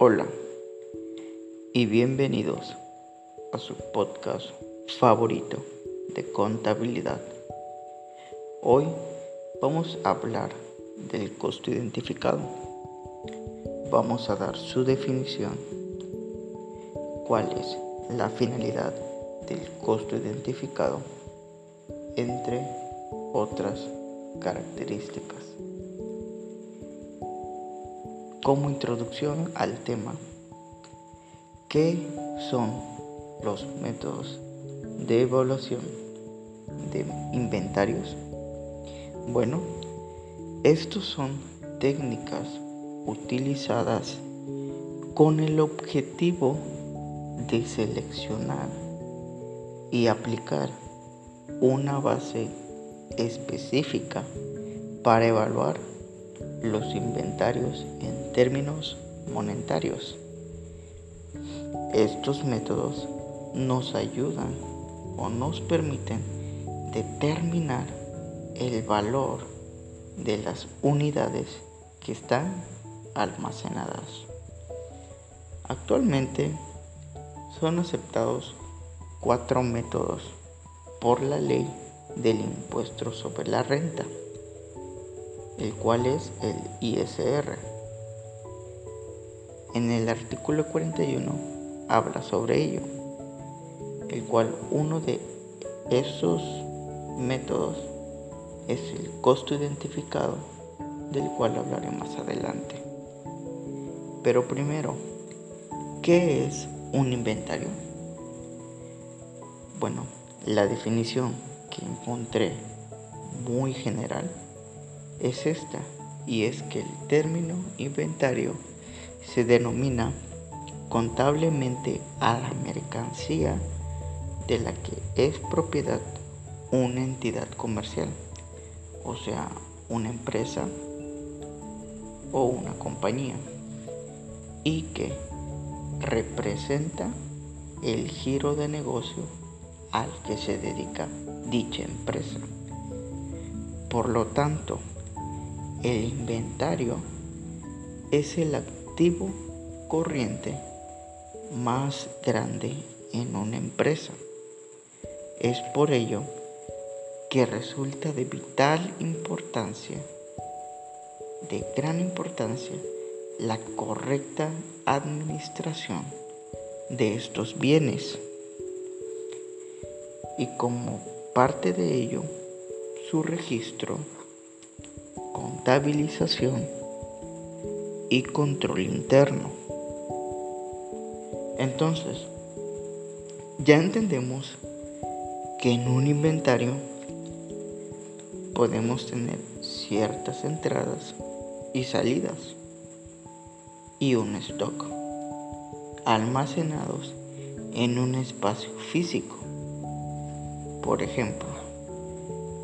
Hola y bienvenidos a su podcast favorito de contabilidad. Hoy vamos a hablar del costo identificado. Vamos a dar su definición, cuál es la finalidad del costo identificado, entre otras características. Como introducción al tema, ¿qué son los métodos de evaluación de inventarios? Bueno, estos son técnicas utilizadas con el objetivo de seleccionar y aplicar una base específica para evaluar los inventarios en términos monetarios. Estos métodos nos ayudan o nos permiten determinar el valor de las unidades que están almacenadas. Actualmente son aceptados cuatro métodos por la ley del impuesto sobre la renta el cual es el ISR. En el artículo 41 habla sobre ello, el cual uno de esos métodos es el costo identificado, del cual hablaré más adelante. Pero primero, ¿qué es un inventario? Bueno, la definición que encontré muy general es esta, y es que el término inventario se denomina contablemente a la mercancía de la que es propiedad una entidad comercial, o sea, una empresa o una compañía, y que representa el giro de negocio al que se dedica dicha empresa. Por lo tanto, el inventario es el activo corriente más grande en una empresa. Es por ello que resulta de vital importancia, de gran importancia, la correcta administración de estos bienes. Y como parte de ello, su registro contabilización y control interno. Entonces, ya entendemos que en un inventario podemos tener ciertas entradas y salidas y un stock almacenados en un espacio físico. Por ejemplo,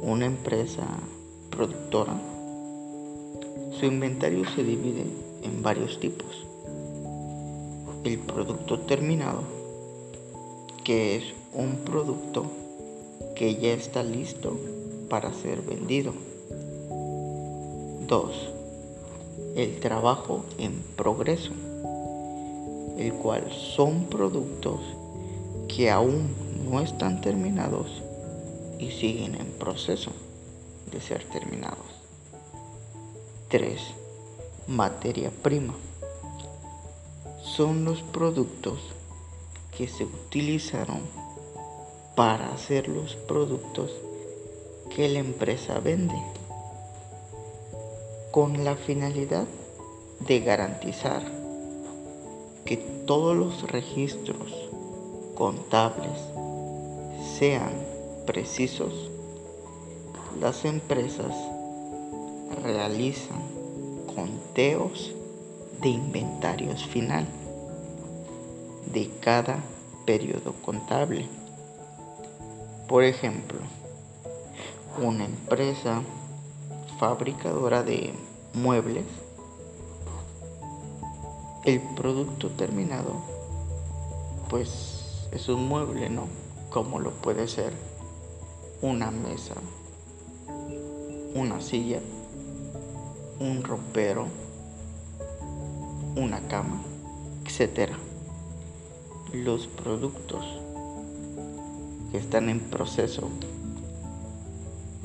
una empresa productora su inventario se divide en varios tipos. El producto terminado, que es un producto que ya está listo para ser vendido. 2. El trabajo en progreso, el cual son productos que aún no están terminados y siguen en proceso de ser terminados. 3. Materia prima. Son los productos que se utilizaron para hacer los productos que la empresa vende con la finalidad de garantizar que todos los registros contables sean precisos, las empresas realizan conteos de inventarios final de cada periodo contable. Por ejemplo, una empresa fabricadora de muebles, el producto terminado, pues es un mueble, ¿no? Como lo puede ser una mesa, una silla, un ropero, una cama etc. Los productos que están en proceso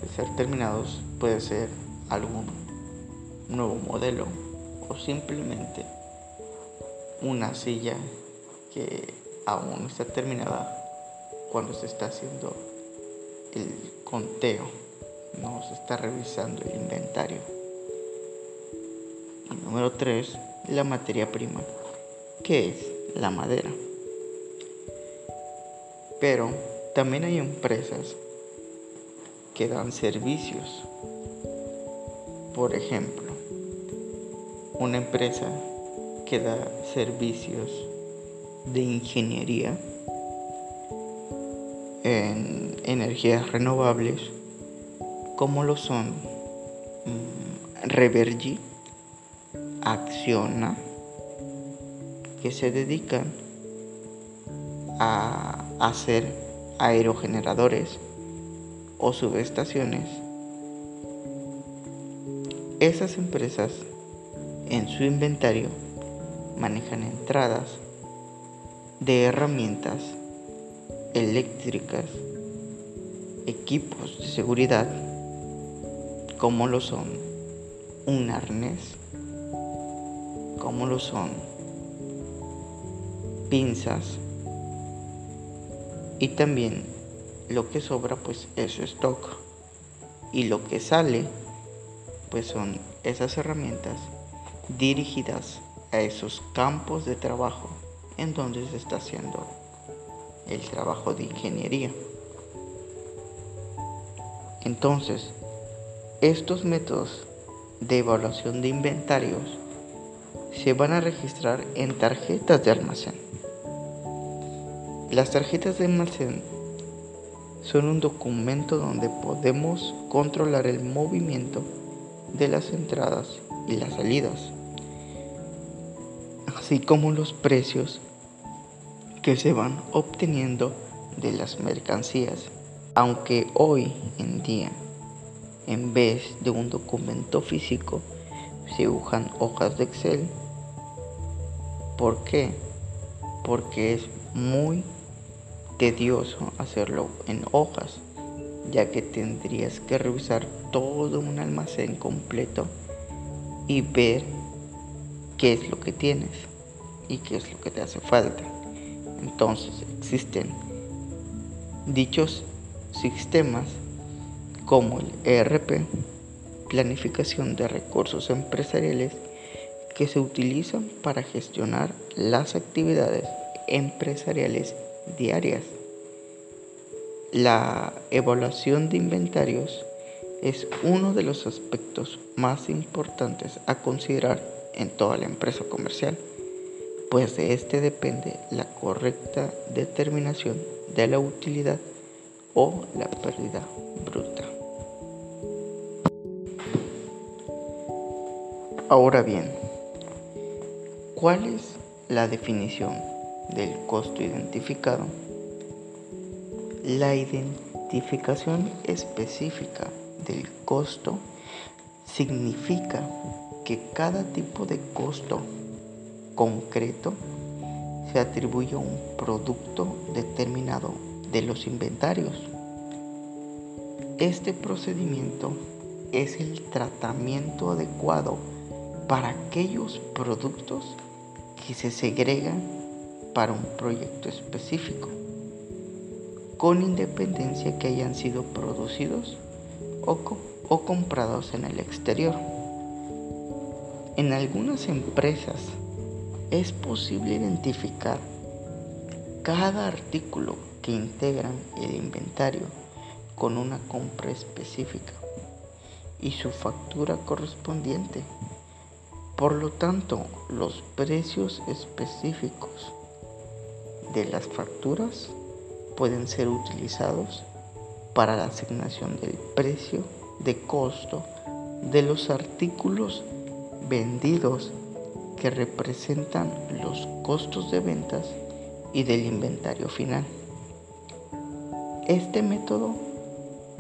de ser terminados puede ser algún nuevo modelo o simplemente una silla que aún no está terminada cuando se está haciendo el conteo, no se está revisando el inventario. Número 3, la materia prima, que es la madera. Pero también hay empresas que dan servicios. Por ejemplo, una empresa que da servicios de ingeniería en energías renovables como lo son mm, Revergy, Acciona, que se dedican a hacer aerogeneradores o subestaciones. Esas empresas en su inventario manejan entradas de herramientas eléctricas, equipos de seguridad, como lo son un arnés, lo son pinzas y también lo que sobra pues es su stock y lo que sale pues son esas herramientas dirigidas a esos campos de trabajo en donde se está haciendo el trabajo de ingeniería. Entonces, estos métodos de evaluación de inventarios se van a registrar en tarjetas de almacén. Las tarjetas de almacén son un documento donde podemos controlar el movimiento de las entradas y las salidas, así como los precios que se van obteniendo de las mercancías. Aunque hoy en día, en vez de un documento físico, se usan hojas de Excel. ¿Por qué? Porque es muy tedioso hacerlo en hojas, ya que tendrías que revisar todo un almacén completo y ver qué es lo que tienes y qué es lo que te hace falta. Entonces existen dichos sistemas como el ERP, planificación de recursos empresariales, que se utilizan para gestionar las actividades empresariales diarias. La evaluación de inventarios es uno de los aspectos más importantes a considerar en toda la empresa comercial pues de este depende la correcta determinación de la utilidad o la pérdida bruta. Ahora bien, ¿cuál es la definición del costo identificado? La identificación específica del costo significa que cada tipo de costo concreto se atribuye a un producto determinado de los inventarios. Este procedimiento es el tratamiento adecuado para aquellos productos que se segregan para un proyecto específico, con independencia que hayan sido producidos o, o comprados en el exterior. En algunas empresas es posible identificar cada artículo que integran el inventario con una compra específica y su factura correspondiente. Por lo tanto, los precios específicos de las facturas pueden ser utilizados para la asignación del precio de costo de los artículos vendidos que representan los costos de ventas y del inventario final. Este método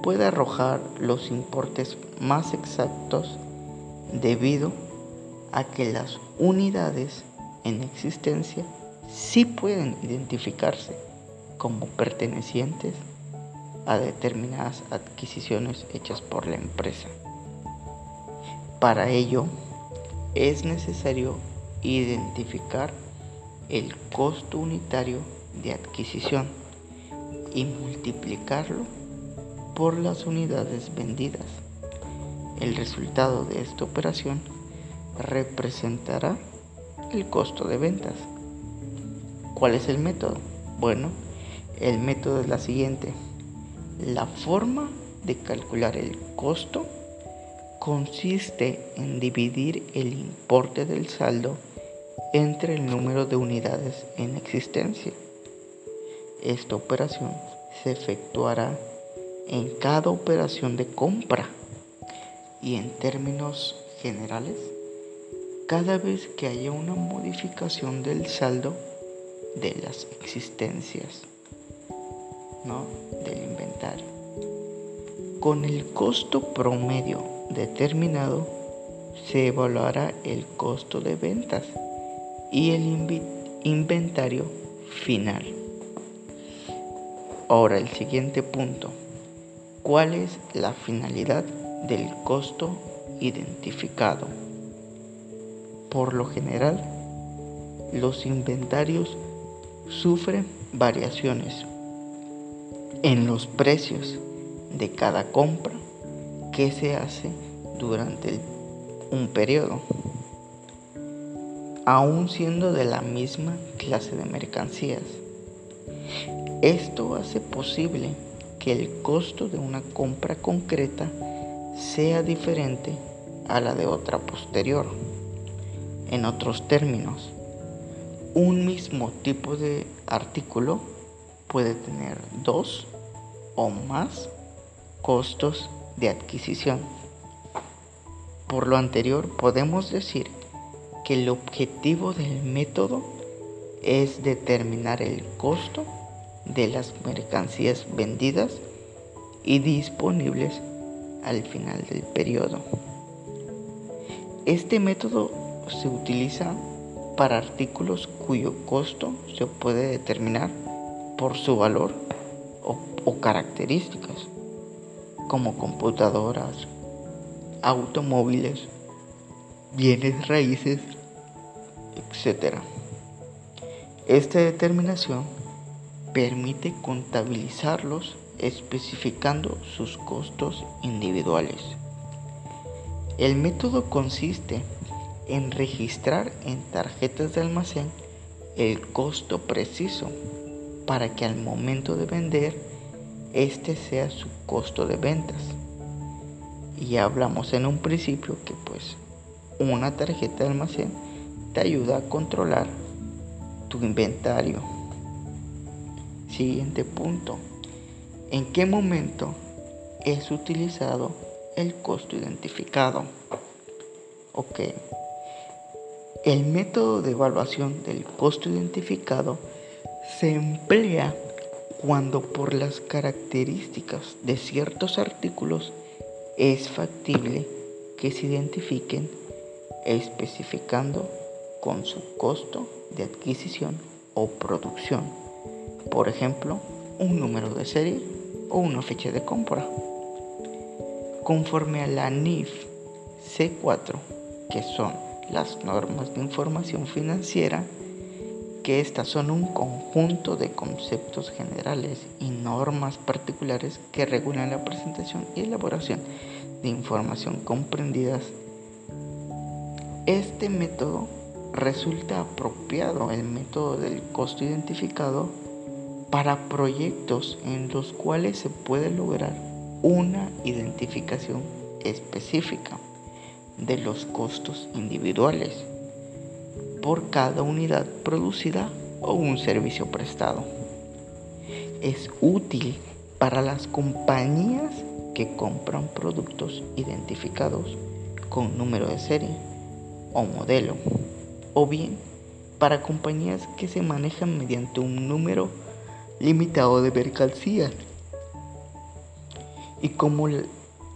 puede arrojar los importes más exactos debido a que las unidades en existencia sí pueden identificarse como pertenecientes a determinadas adquisiciones hechas por la empresa. Para ello, es necesario identificar el costo unitario de adquisición y multiplicarlo por las unidades vendidas. El resultado de esta operación representará el costo de ventas. ¿Cuál es el método? Bueno, el método es la siguiente. La forma de calcular el costo consiste en dividir el importe del saldo entre el número de unidades en existencia. Esta operación se efectuará en cada operación de compra y en términos generales, cada vez que haya una modificación del saldo de las existencias, ¿no? del inventario. Con el costo promedio determinado, se evaluará el costo de ventas y el inventario final. Ahora el siguiente punto. ¿Cuál es la finalidad del costo identificado? Por lo general, los inventarios sufren variaciones en los precios de cada compra que se hace durante un periodo, aún siendo de la misma clase de mercancías. Esto hace posible que el costo de una compra concreta sea diferente a la de otra posterior. En otros términos, un mismo tipo de artículo puede tener dos o más costos de adquisición. Por lo anterior, podemos decir que el objetivo del método es determinar el costo de las mercancías vendidas y disponibles al final del periodo. Este método se utiliza para artículos cuyo costo se puede determinar por su valor o, características, como computadoras, automóviles, bienes raíces, etc. Esta determinación permite contabilizarlos especificando sus costos individuales. El método consiste en registrar en tarjetas de almacén el costo preciso para que al momento de vender este sea su costo de ventas. Y hablamos en un principio que pues una tarjeta de almacén te ayuda a controlar tu inventario. Siguiente punto. ¿En qué momento es utilizado el costo identificado? Ok. El método de evaluación del costo identificado se emplea cuando por las características de ciertos artículos es factible que se identifiquen especificando con su costo de adquisición o producción. Por ejemplo, un número de serie o una fecha de compra. Conforme a la NIF C4, que son las normas de información financiera, que estas son un conjunto de conceptos generales y normas particulares que regulan la presentación y elaboración de información comprendidas. Este método resulta apropiado, el método del costo identificado, para proyectos en los cuales se puede lograr una identificación específica de los costos individuales por cada unidad producida o un servicio prestado. Es útil para las compañías que compran productos identificados con número de serie o modelo, o bien para compañías que se manejan mediante un número limitado de mercancías. Y como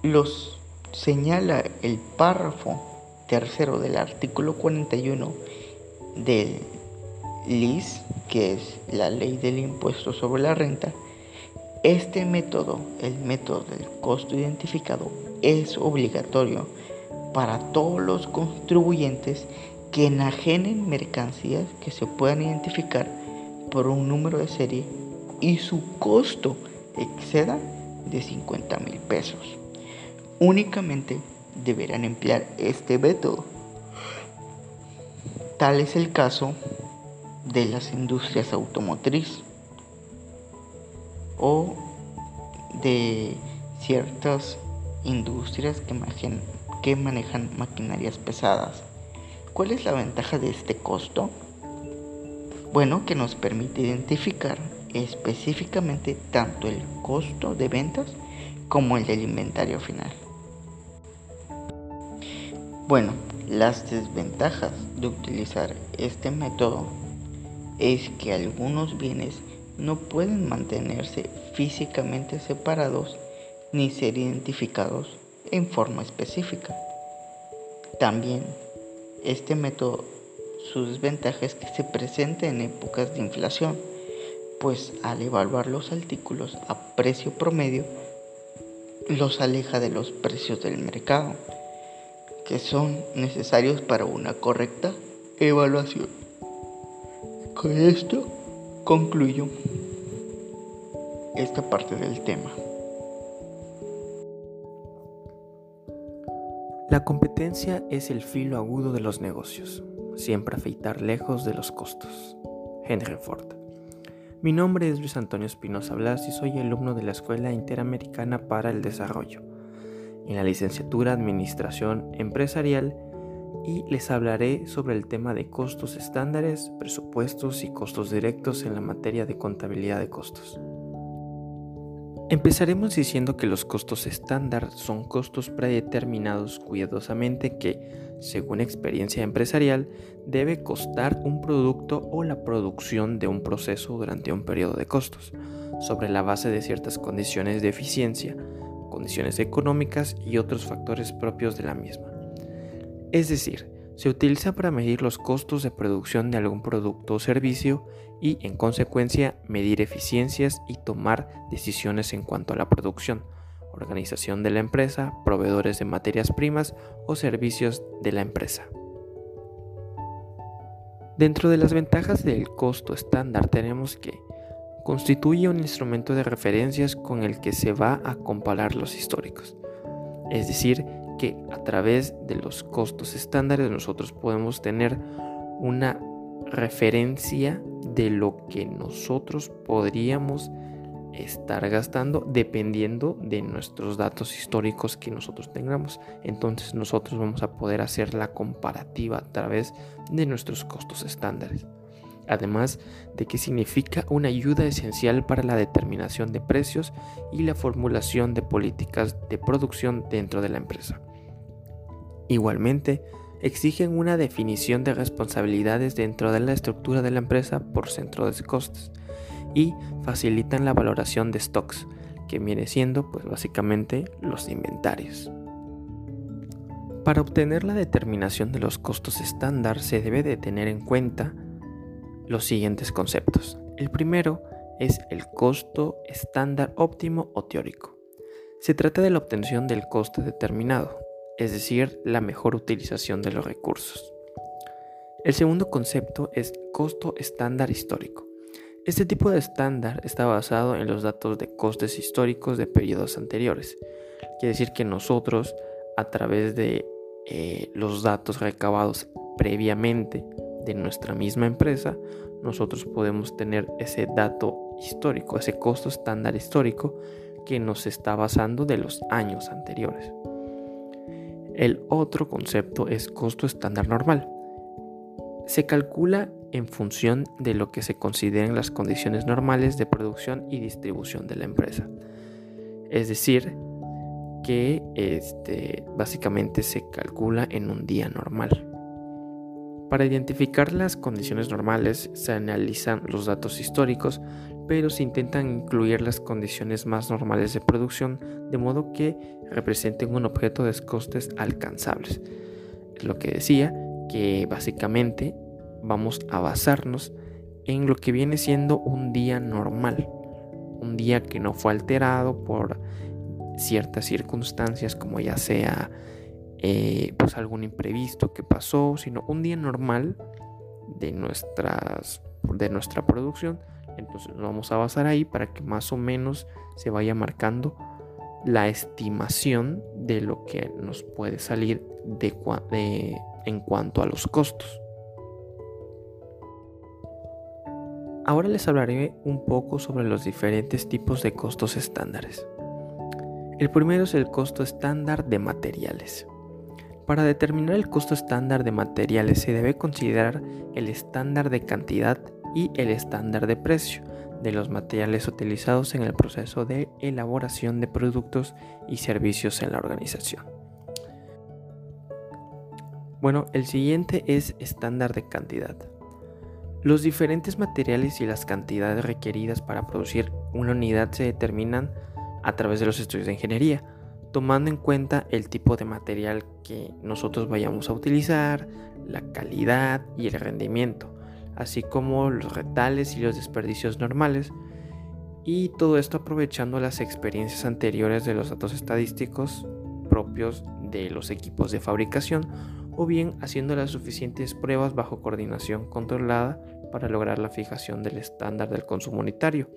los señala el párrafo tercero del artículo 41 del LIS, que es la ley del impuesto sobre la renta, este método, el método del costo identificado, es obligatorio para todos los contribuyentes que enajenen mercancías que se puedan identificar por un número de serie y su costo exceda de 50 mil pesos. Únicamente deberán emplear este método. Tal es el caso de las industrias automotriz o de ciertas industrias que manejan, que manejan maquinarias pesadas. ¿Cuál es la ventaja de este costo? Bueno, que nos permite identificar específicamente tanto el costo de ventas como el del inventario final. Bueno, las desventajas de utilizar este método es que algunos bienes no pueden mantenerse físicamente separados ni ser identificados en forma específica. También este método, su desventaja es que se presenta en épocas de inflación, pues al evaluar los artículos a precio promedio, los aleja de los precios del mercado, que son necesarios para una correcta evaluación. Con esto concluyo esta parte del tema. La competencia es el filo agudo de los negocios, siempre afeitar lejos de los costos. Henry Ford. Mi nombre es Luis Antonio Espinosa Blas y soy alumno de la Escuela Interamericana para el Desarrollo, en la licenciatura Administración Empresarial y les hablaré sobre el tema de costos estándares, presupuestos y costos directos en la materia de contabilidad de costos. Empezaremos diciendo que los costos estándar son costos predeterminados cuidadosamente que, según experiencia empresarial, debe costar un producto o la producción de un proceso durante un periodo de costos, sobre la base de ciertas condiciones de eficiencia, condiciones económicas y otros factores propios de la misma. Es decir, se utiliza para medir los costos de producción de algún producto o servicio y, en consecuencia, medir eficiencias y tomar decisiones en cuanto a la producción, organización de la empresa, proveedores de materias primas o servicios de la empresa. Dentro de las ventajas del costo estándar tenemos que constituye un instrumento de referencias con el que se va a comparar los históricos, es decir, que a través de los costos estándares nosotros podemos tener una referencia de lo que nosotros podríamos estar gastando dependiendo de nuestros datos históricos que nosotros tengamos. Entonces nosotros vamos a poder hacer la comparativa a través de nuestros costos estándares. Además de que significa una ayuda esencial para la determinación de precios y la formulación de políticas de producción dentro de la empresa. Igualmente, exigen una definición de responsabilidades dentro de la estructura de la empresa por centro de costes y facilitan la valoración de stocks, que viene siendo pues básicamente los inventarios. Para obtener la determinación de los costos estándar se debe de tener en cuenta los siguientes conceptos. El primero es el costo estándar óptimo o teórico. Se trata de la obtención del coste determinado, es decir, la mejor utilización de los recursos. El segundo concepto es costo estándar histórico. Este tipo de estándar está basado en los datos de costes históricos de periodos anteriores. Quiere decir que nosotros, a través de eh, los datos recabados previamente de nuestra misma empresa, nosotros podemos tener ese dato histórico, ese costo estándar histórico que nos está basando de los años anteriores. El otro concepto es costo estándar normal. Se calcula en función de lo que se consideren las condiciones normales de producción y distribución de la empresa. Es decir, que este, básicamente se calcula en un día normal. Para identificar las condiciones normales se analizan los datos históricos, pero se intentan incluir las condiciones más normales de producción de modo que representen un objeto de costes alcanzables. Es lo que decía, que básicamente vamos a basarnos en lo que viene siendo un día normal, un día que no fue alterado por ciertas circunstancias como ya sea eh, pues algún imprevisto que pasó, sino un día normal de, nuestras, de nuestra producción. Entonces nos vamos a basar ahí para que más o menos se vaya marcando la estimación de lo que nos puede salir de, en cuanto a los costos. Ahora les hablaré un poco sobre los diferentes tipos de costos estándares. El primero es el costo estándar de materiales. Para determinar el costo estándar de materiales se debe considerar el estándar de cantidad y el estándar de precio de los materiales utilizados en el proceso de elaboración de productos y servicios en la organización. Bueno, el siguiente es estándar de cantidad. Los diferentes materiales y las cantidades requeridas para producir una unidad se determinan a través de los estudios de ingeniería tomando en cuenta el tipo de material que nosotros vayamos a utilizar, la calidad y el rendimiento, así como los retales y los desperdicios normales, y todo esto aprovechando las experiencias anteriores de los datos estadísticos propios de los equipos de fabricación o bien haciendo las suficientes pruebas bajo coordinación controlada para lograr la fijación del estándar del consumo unitario.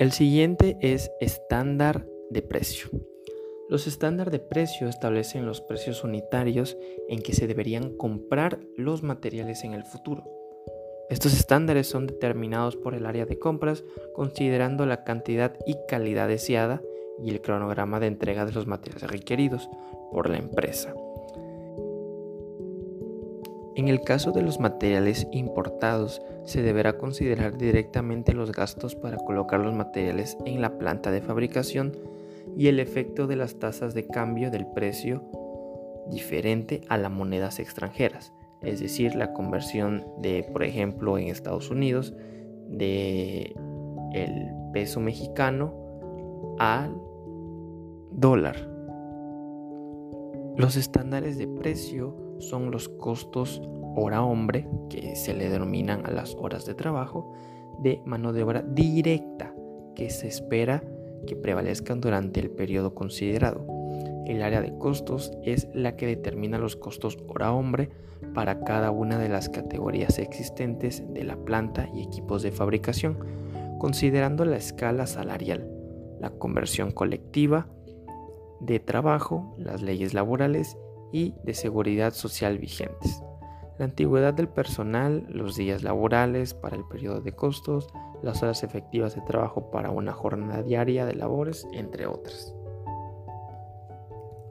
El siguiente es estándar de precio. Los estándares de precio establecen los precios unitarios en que se deberían comprar los materiales en el futuro. Estos estándares son determinados por el área de compras considerando la cantidad y calidad deseada y el cronograma de entrega de los materiales requeridos por la empresa. En el caso de los materiales importados, se deberá considerar directamente los gastos para colocar los materiales en la planta de fabricación y el efecto de las tasas de cambio del precio diferente a las monedas extranjeras, es decir, la conversión de, por ejemplo, en Estados Unidos, de el peso mexicano al dólar. Los estándares de precio son los costos hora hombre, que se le denominan a las horas de trabajo, de mano de obra directa, que se espera que prevalezcan durante el periodo considerado. El área de costos es la que determina los costos hora hombre para cada una de las categorías existentes de la planta y equipos de fabricación, considerando la escala salarial, la conversión colectiva de trabajo, las leyes laborales y de seguridad social vigentes. La antigüedad del personal, los días laborales para el periodo de costos, las horas efectivas de trabajo para una jornada diaria de labores, entre otras.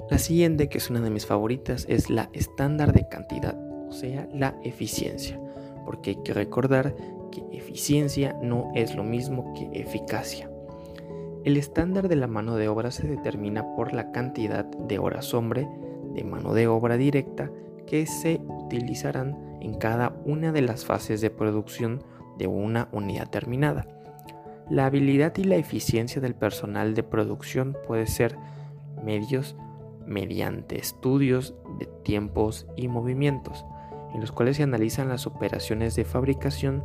La siguiente, que es una de mis favoritas, es la estándar de cantidad, o sea, la eficiencia, porque hay que recordar que eficiencia no es lo mismo que eficacia. El estándar de la mano de obra se determina por la cantidad de horas hombre de mano de obra directa que se utilizarán en cada una de las fases de producción de una unidad terminada. La habilidad y la eficiencia del personal de producción puede ser medios mediante estudios de tiempos y movimientos, en los cuales se analizan las operaciones de fabricación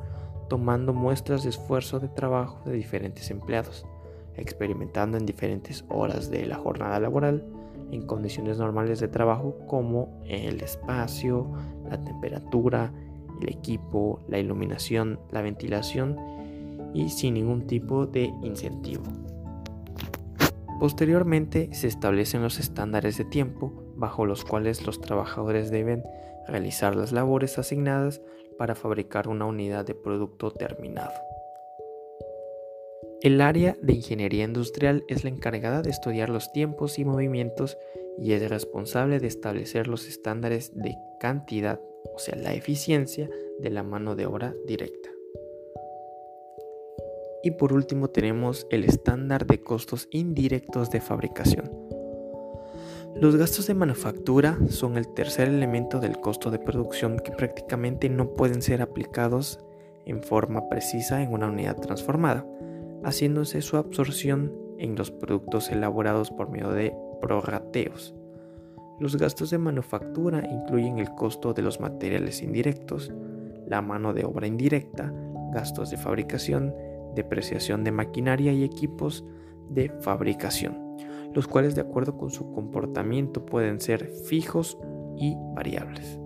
tomando muestras de esfuerzo de trabajo de diferentes empleados, experimentando en diferentes horas de la jornada laboral en condiciones normales de trabajo como el espacio, la temperatura, el equipo, la iluminación, la ventilación y sin ningún tipo de incentivo. Posteriormente se establecen los estándares de tiempo bajo los cuales los trabajadores deben realizar las labores asignadas para fabricar una unidad de producto terminado. El área de ingeniería industrial es la encargada de estudiar los tiempos y movimientos y es responsable de establecer los estándares de cantidad, o sea, la eficiencia de la mano de obra directa. Y por último tenemos el estándar de costos indirectos de fabricación. Los gastos de manufactura son el tercer elemento del costo de producción que prácticamente no pueden ser aplicados en forma precisa en una unidad transformada haciéndose su absorción en los productos elaborados por medio de prorrateos. Los gastos de manufactura incluyen el costo de los materiales indirectos, la mano de obra indirecta, gastos de fabricación, depreciación de maquinaria y equipos de fabricación, los cuales de acuerdo con su comportamiento pueden ser fijos y variables.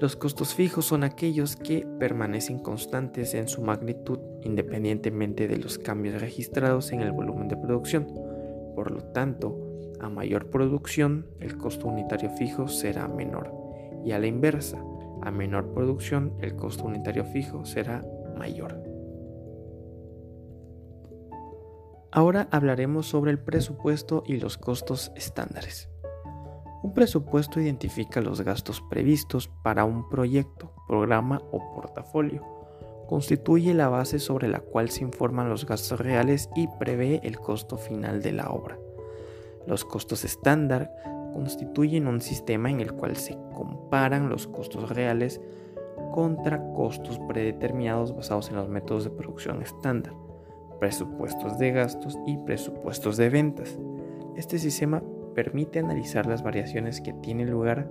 Los costos fijos son aquellos que permanecen constantes en su magnitud independientemente de los cambios registrados en el volumen de producción. Por lo tanto, a mayor producción, el costo unitario fijo será menor y a la inversa, a menor producción, el costo unitario fijo será mayor. Ahora hablaremos sobre el presupuesto y los costos estándares. Un presupuesto identifica los gastos previstos para un proyecto, programa o portafolio. Constituye la base sobre la cual se informan los gastos reales y prevé el costo final de la obra. Los costos estándar constituyen un sistema en el cual se comparan los costos reales contra costos predeterminados basados en los métodos de producción estándar, presupuestos de gastos y presupuestos de ventas. Este sistema permite analizar las variaciones que tienen lugar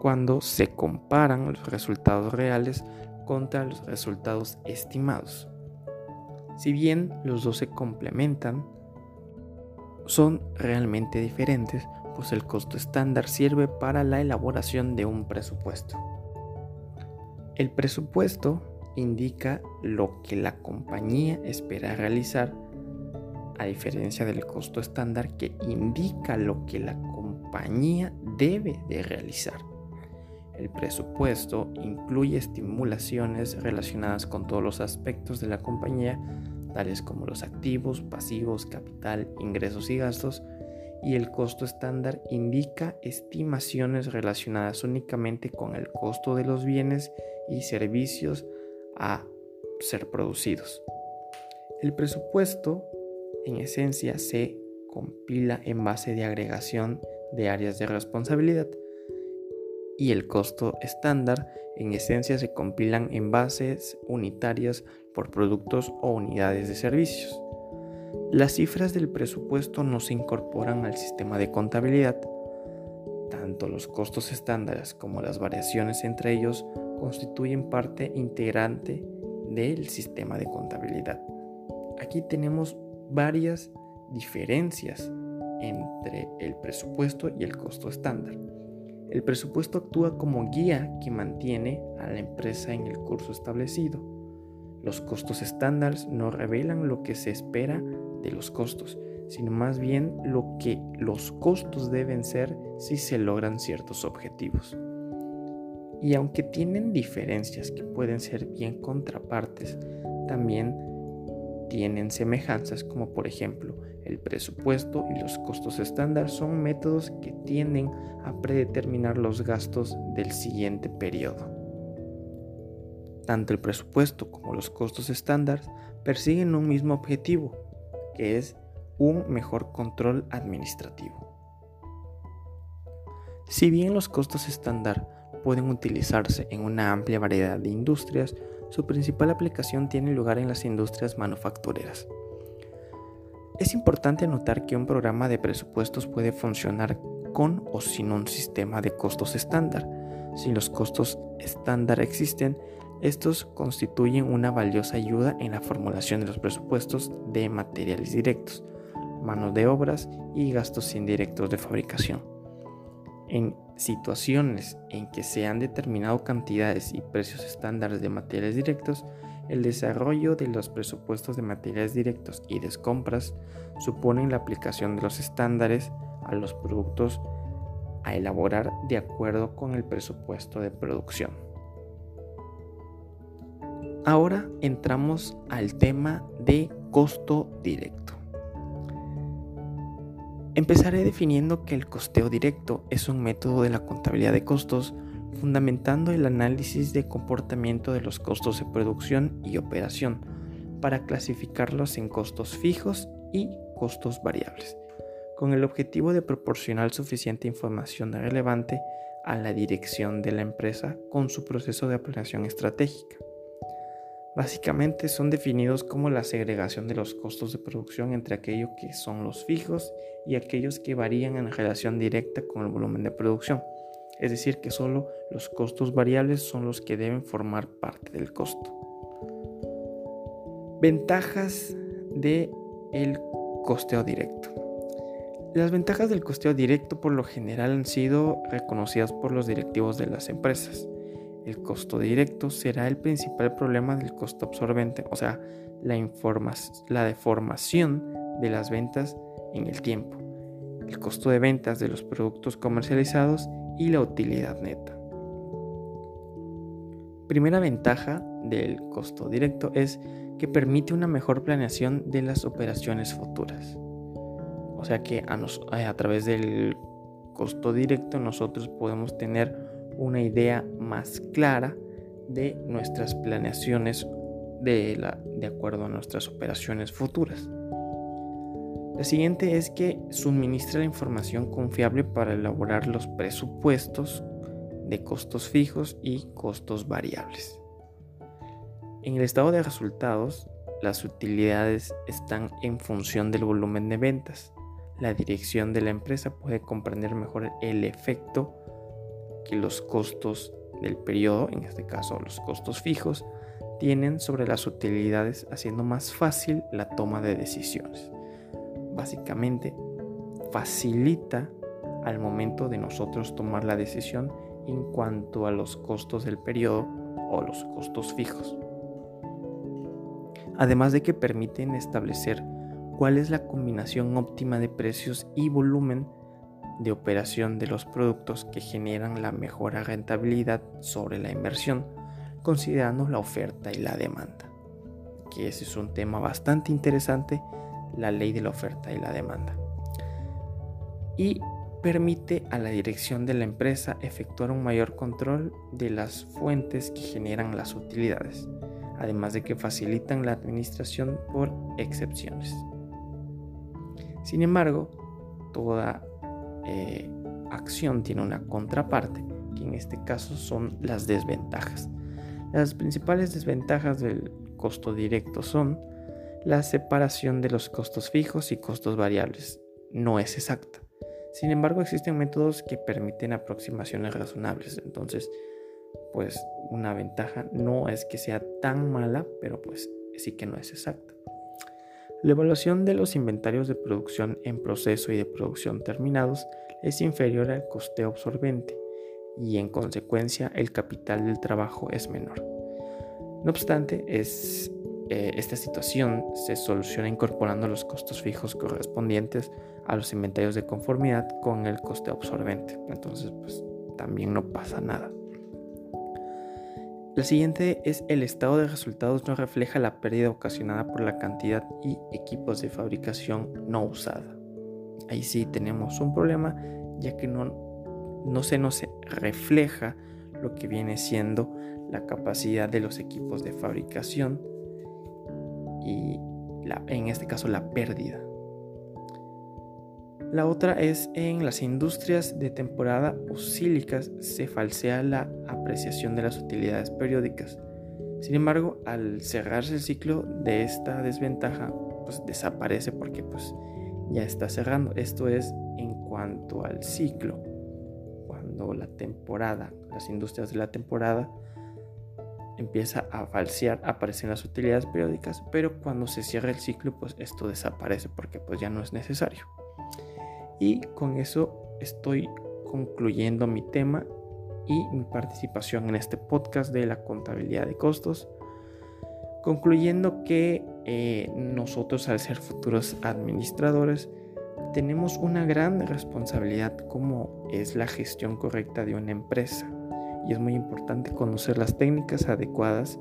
cuando se comparan los resultados reales contra los resultados estimados. Si bien los dos se complementan, son realmente diferentes, pues el costo estándar sirve para la elaboración de un presupuesto. El presupuesto indica lo que la compañía espera realizar a diferencia del costo estándar que indica lo que la compañía debe de realizar. El presupuesto incluye estimulaciones relacionadas con todos los aspectos de la compañía, tales como los activos, pasivos, capital, ingresos y gastos, y el costo estándar indica estimaciones relacionadas únicamente con el costo de los bienes y servicios a ser producidos. El presupuesto en esencia se compila en base de agregación de áreas de responsabilidad y el costo estándar en esencia se compilan en bases unitarias por productos o unidades de servicios. Las cifras del presupuesto no se incorporan al sistema de contabilidad. Tanto los costos estándares como las variaciones entre ellos constituyen parte integrante del sistema de contabilidad. Aquí tenemos varias diferencias entre el presupuesto y el costo estándar. El presupuesto actúa como guía que mantiene a la empresa en el curso establecido. Los costos estándares no revelan lo que se espera de los costos, sino más bien lo que los costos deben ser si se logran ciertos objetivos. Y aunque tienen diferencias que pueden ser bien contrapartes, también tienen semejanzas como por ejemplo el presupuesto y los costos estándar son métodos que tienden a predeterminar los gastos del siguiente periodo. Tanto el presupuesto como los costos estándar persiguen un mismo objetivo, que es un mejor control administrativo. Si bien los costos estándar pueden utilizarse en una amplia variedad de industrias, su principal aplicación tiene lugar en las industrias manufactureras. Es importante notar que un programa de presupuestos puede funcionar con o sin un sistema de costos estándar. Si los costos estándar existen, estos constituyen una valiosa ayuda en la formulación de los presupuestos de materiales directos, manos de obras y gastos indirectos de fabricación. En situaciones en que se han determinado cantidades y precios estándares de materiales directos, el desarrollo de los presupuestos de materiales directos y de compras suponen la aplicación de los estándares a los productos a elaborar de acuerdo con el presupuesto de producción. Ahora entramos al tema de costo directo. Empezaré definiendo que el costeo directo es un método de la contabilidad de costos fundamentando el análisis de comportamiento de los costos de producción y operación para clasificarlos en costos fijos y costos variables, con el objetivo de proporcionar suficiente información relevante a la dirección de la empresa con su proceso de planeación estratégica. Básicamente son definidos como la segregación de los costos de producción entre aquellos que son los fijos y aquellos que varían en relación directa con el volumen de producción. Es decir, que solo los costos variables son los que deben formar parte del costo. Ventajas de el costeo directo. Las ventajas del costeo directo por lo general han sido reconocidas por los directivos de las empresas. El costo directo será el principal problema del costo absorbente, o sea, la, la deformación de las ventas en el tiempo, el costo de ventas de los productos comercializados y la utilidad neta. Primera ventaja del costo directo es que permite una mejor planeación de las operaciones futuras. O sea que a, a través del costo directo nosotros podemos tener una idea más clara de nuestras planeaciones de, acuerdo a nuestras operaciones futuras. La siguiente es que suministra la información confiable para elaborar los presupuestos de costos fijos y costos variables. En el estado de resultados, las utilidades están en función del volumen de ventas la dirección de la empresa puede comprender mejor el efecto que los costos del periodo, en este caso los costos fijos, tienen sobre las utilidades, haciendo más fácil la toma de decisiones. Básicamente, facilita al momento de nosotros tomar la decisión en cuanto a los costos del periodo o los costos fijos. Además de que permiten establecer cuál es la combinación óptima de precios y volumen de operación de los productos que generan la mejor rentabilidad sobre la inversión, considerando la oferta y la demanda. Que ese es un tema bastante interesante, la ley de la oferta y la demanda. Y permite a la dirección de la empresa efectuar un mayor control de las fuentes que generan las utilidades, además de que facilitan la administración por excepciones. Sin embargo, toda eh, acción tiene una contraparte, que en este caso son las desventajas. Las principales desventajas del costo directo son la separación de los costos fijos y costos variables. No es exacta. Sin embargo, existen métodos que permiten aproximaciones razonables. Entonces, pues una ventaja no es que sea tan mala, pero pues sí que no es exacta. La evaluación de los inventarios de producción en proceso y de producción terminados es inferior al costeo absorbente y en consecuencia el capital del trabajo es menor. No obstante, eh, esta situación se soluciona incorporando los costos fijos correspondientes a los inventarios de conformidad con el costeo absorbente. Entonces, pues también no pasa nada. La siguiente es el estado de resultados no refleja la pérdida ocasionada por la cantidad y equipos de fabricación no usada. Ahí sí tenemos un problema ya que no, no se nos refleja lo que viene siendo la capacidad de los equipos de fabricación y en este caso la pérdida. La otra es en las industrias de temporada usílicas se falsea la apreciación de las utilidades periódicas. Sin embargo, al cerrarse el ciclo de esta desventaja, pues desaparece porque pues ya está cerrando. Esto es en cuanto al ciclo. Cuando la temporada, las industrias de la temporada empieza a falsear, aparecen las utilidades periódicas, pero cuando se cierra el ciclo, pues esto desaparece porque pues ya no es necesario. Y con eso estoy concluyendo mi tema y mi participación en este podcast de la contabilidad de costos. Concluyendo que eh, nosotros al ser futuros administradores tenemos una gran responsabilidad como es la gestión correcta de una empresa y es muy importante conocer las técnicas adecuadas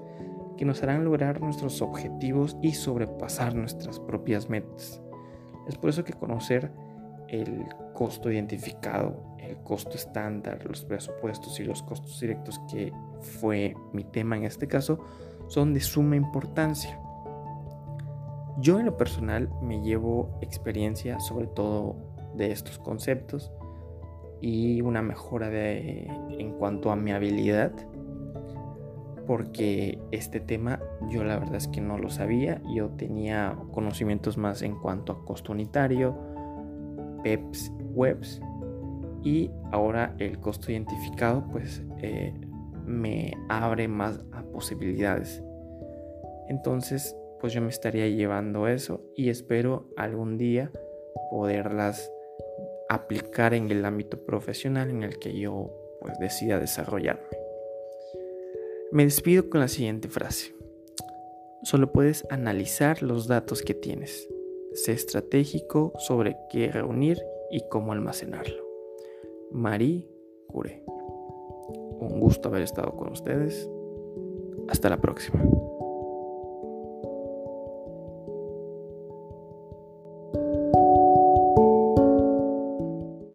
que nos harán lograr nuestros objetivos y sobrepasar nuestras propias metas. Es por eso que conocer el costo identificado, el costo estándar, los presupuestos y los costos directos, que fue mi tema en este caso, son de suma importancia. Yo en lo personal me llevo experiencia sobre todo de estos conceptos y una mejora de, en cuanto a mi habilidad porque este tema yo la verdad es que no lo sabía. Yo tenía conocimientos más en cuanto a costo unitario, PEPs, webs y ahora el costo identificado pues eh, me abre más a posibilidades. Entonces pues yo me estaría llevando eso y espero algún día poderlas aplicar en el ámbito profesional en el que yo pues decida desarrollarme. Me despido con la siguiente frase. Solo puedes analizar los datos que tienes. Sé estratégico sobre qué reunir y cómo almacenarlo. Marie Curie. Un gusto haber estado con ustedes. Hasta la próxima.